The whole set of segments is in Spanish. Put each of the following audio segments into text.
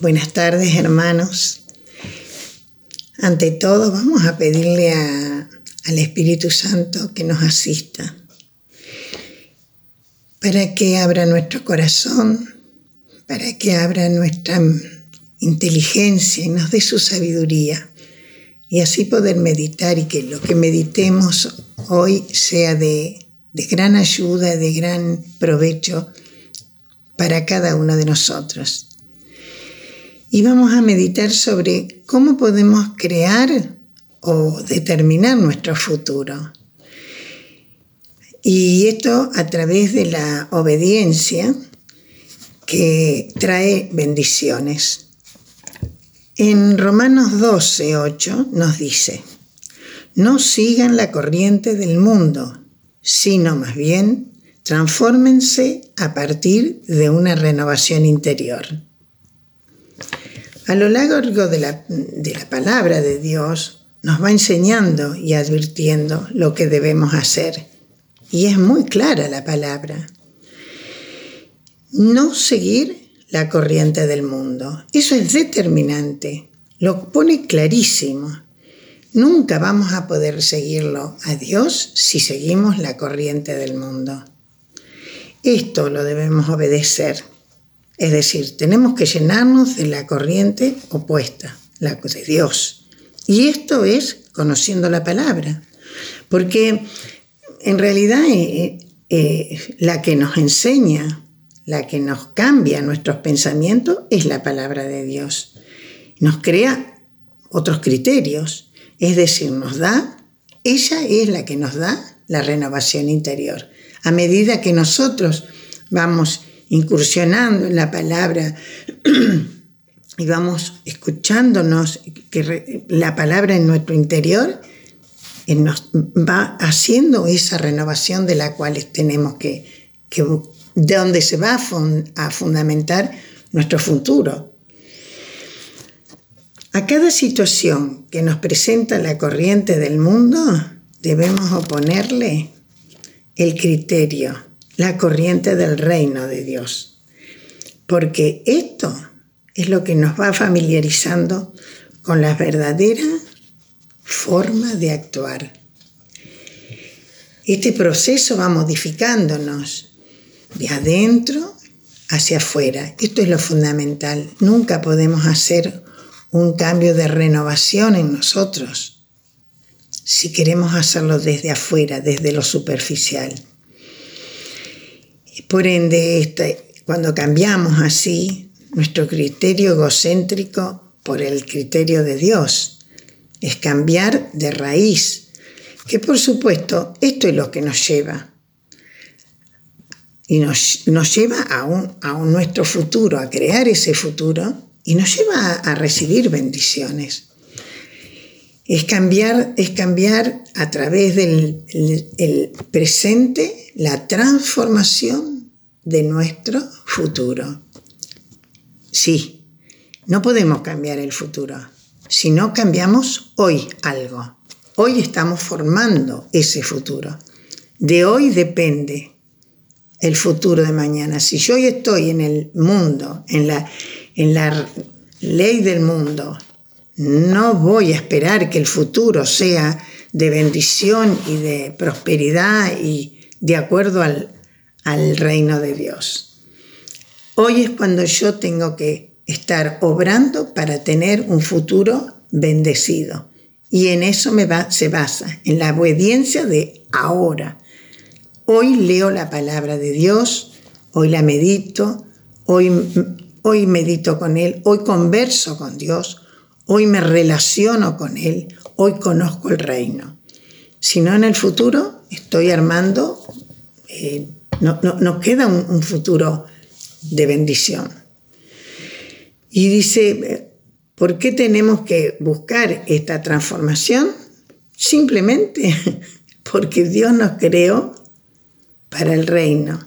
Buenas tardes, hermanos. Ante todo, vamos a pedirle al Espíritu Santo que nos asista para que abra nuestro corazón, para que abra nuestra inteligencia y nos dé su sabiduría y así poder meditar y que lo que meditemos hoy sea de, de gran ayuda, de gran provecho para cada uno de nosotros y vamos a meditar sobre cómo podemos crear o determinar nuestro futuro. Y esto a través de la obediencia que trae bendiciones. En Romanos 12, 8 nos dice, no sigan la corriente del mundo, sino más bien transfórmense a partir de una renovación interior. A lo largo de la, de la palabra de Dios nos va enseñando y advirtiendo lo que debemos hacer. Y es muy clara la palabra. No seguir la corriente del mundo. Eso es determinante. Lo pone clarísimo. Nunca vamos a poder seguirlo a Dios si seguimos la corriente del mundo. Esto lo debemos obedecer. Es decir, tenemos que llenarnos de la corriente opuesta, la de Dios. Y esto es conociendo la palabra. Porque en realidad eh, eh, la que nos enseña, la que nos cambia nuestros pensamientos es la palabra de Dios. Nos crea otros criterios. Es decir, nos da, ella es la que nos da la renovación interior. A medida que nosotros vamos incursionando en la palabra y vamos escuchándonos, que la palabra en nuestro interior eh, nos va haciendo esa renovación de la cual tenemos que, de donde se va a fundamentar nuestro futuro. A cada situación que nos presenta la corriente del mundo debemos oponerle el criterio la corriente del reino de Dios. Porque esto es lo que nos va familiarizando con la verdadera forma de actuar. Este proceso va modificándonos de adentro hacia afuera. Esto es lo fundamental. Nunca podemos hacer un cambio de renovación en nosotros si queremos hacerlo desde afuera, desde lo superficial. Por ende, este, cuando cambiamos así nuestro criterio egocéntrico por el criterio de Dios, es cambiar de raíz, que por supuesto esto es lo que nos lleva y nos, lleva a, un, a nuestro futuro, a crear ese futuro y nos lleva a, recibir bendiciones. Es cambiar, es cambiar a través del el presente la transformación de nuestro futuro. Sí, no podemos cambiar el futuro, si no cambiamos hoy algo. Hoy estamos formando ese futuro. De hoy depende el futuro de mañana. Si yo hoy estoy en el mundo, en la, en la ley del mundo, no voy a esperar que el futuro sea de bendición y de prosperidad y de acuerdo al, reino de Dios. Hoy es cuando yo tengo que estar obrando para tener un futuro bendecido. Y en eso se basa, en la obediencia de ahora. Hoy leo la palabra de Dios, hoy la medito, hoy medito con Él, hoy converso con Dios, hoy me relaciono con Él, hoy conozco el reino. Si no, en el futuro estoy armando eh, no, nos queda un, futuro de bendición. Y dice, ¿por qué tenemos que buscar esta transformación? Simplemente porque Dios nos creó para el reino,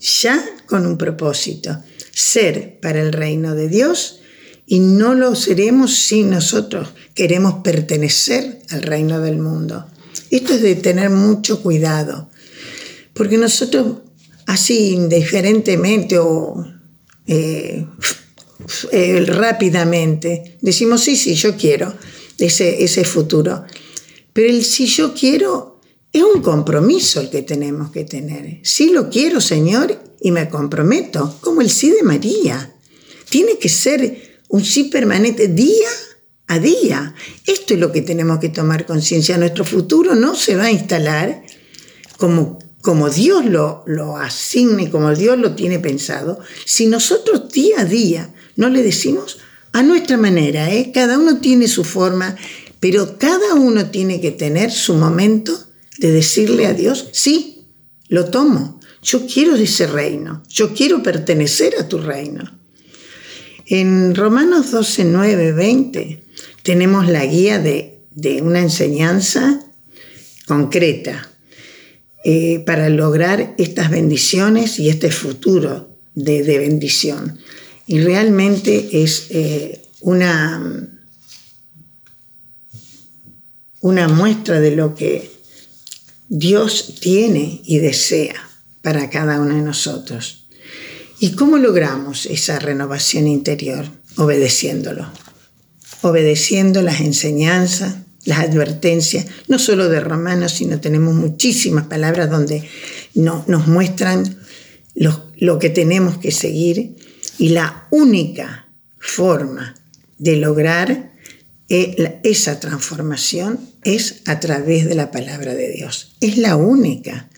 ya con un propósito, ser para el reino de Dios y no lo seremos si nosotros queremos pertenecer al reino del mundo. Esto es de tener mucho cuidado, porque nosotros así indiferentemente o eh, eh, rápidamente. Decimos, sí, sí, yo quiero ese, ese futuro. Pero el si yo quiero es un compromiso el que tenemos que tener. Sí lo quiero, Señor, y me comprometo, como el sí de María. Tiene que ser un sí permanente día a día. Esto es lo que tenemos que tomar conciencia. Nuestro futuro no se va a instalar como, como Dios lo, lo asigne, como Dios lo tiene pensado, si nosotros día a día no le decimos a nuestra manera, ¿eh? cada uno tiene su forma, pero cada uno tiene que tener su momento de decirle a Dios, sí, lo tomo, yo quiero ese reino, yo quiero pertenecer a tu reino. En Romanos 12, 9, 20 tenemos la guía de, una enseñanza concreta eh, para lograr estas bendiciones y este futuro de, bendición. Y realmente es eh, una, una muestra de lo que Dios tiene y desea para cada uno de nosotros. ¿Y cómo logramos esa renovación interior? Obedeciéndolo. Obedeciendo las enseñanzas, las advertencias, no solo de Romanos, sino tenemos muchísimas palabras donde nos muestran lo que tenemos que seguir y la única forma de lograr eh, esa transformación es a través de la palabra de Dios. Es la única.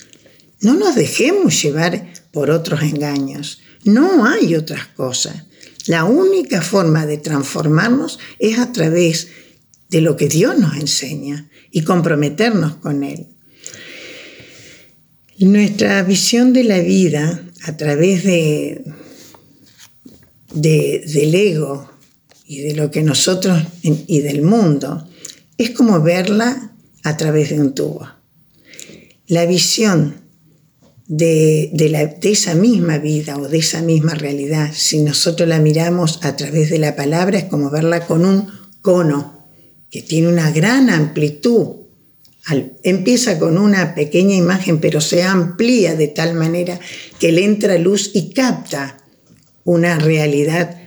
No nos dejemos llevar por otros engaños. No hay otras cosas. La única forma de transformarnos es a través de lo que Dios nos enseña y comprometernos con Él. Nuestra visión de la vida a través de, del ego y de lo que nosotros y del mundo es como verla a través de un tubo. La visión de, de, esa misma vida o de esa misma realidad, si nosotros la miramos a través de la palabra, es como verla con un cono que tiene una gran amplitud. empieza con una pequeña imagen, pero se amplía de tal manera que le entra luz y capta una realidad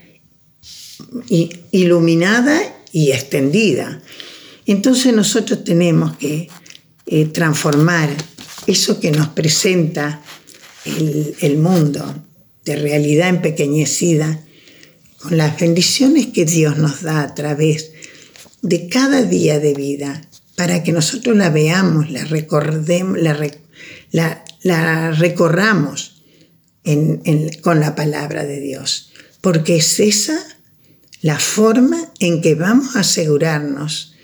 iluminada y extendida. Entonces nosotros tenemos que eh, transformar eso que nos presenta el, mundo de realidad empequeñecida con las bendiciones que Dios nos da a través de cada día de vida para que nosotros la veamos, la recordemos, la, recorramos con la palabra de Dios, porque es esa la forma en que vamos a asegurarnos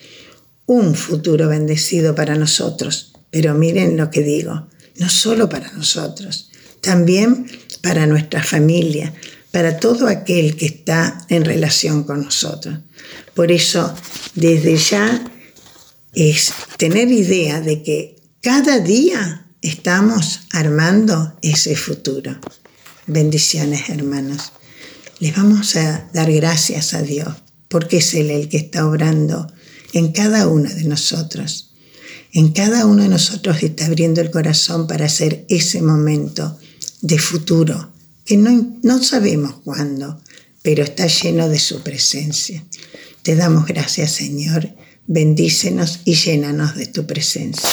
un futuro bendecido para nosotros. Pero miren lo que digo, no solo para nosotros, también para nuestra familia, para todo aquel que está en relación con nosotros. Por eso, desde ya es tener idea de que cada día estamos armando ese futuro. Bendiciones, hermanos. Les vamos a dar gracias a Dios, porque es Él el que está obrando en cada uno de nosotros. En cada uno de nosotros está abriendo el corazón para hacer ese momento de futuro, que no, no sabemos cuándo, pero está lleno de su presencia. Te damos gracias, Señor. Bendícenos y llénanos de tu presencia.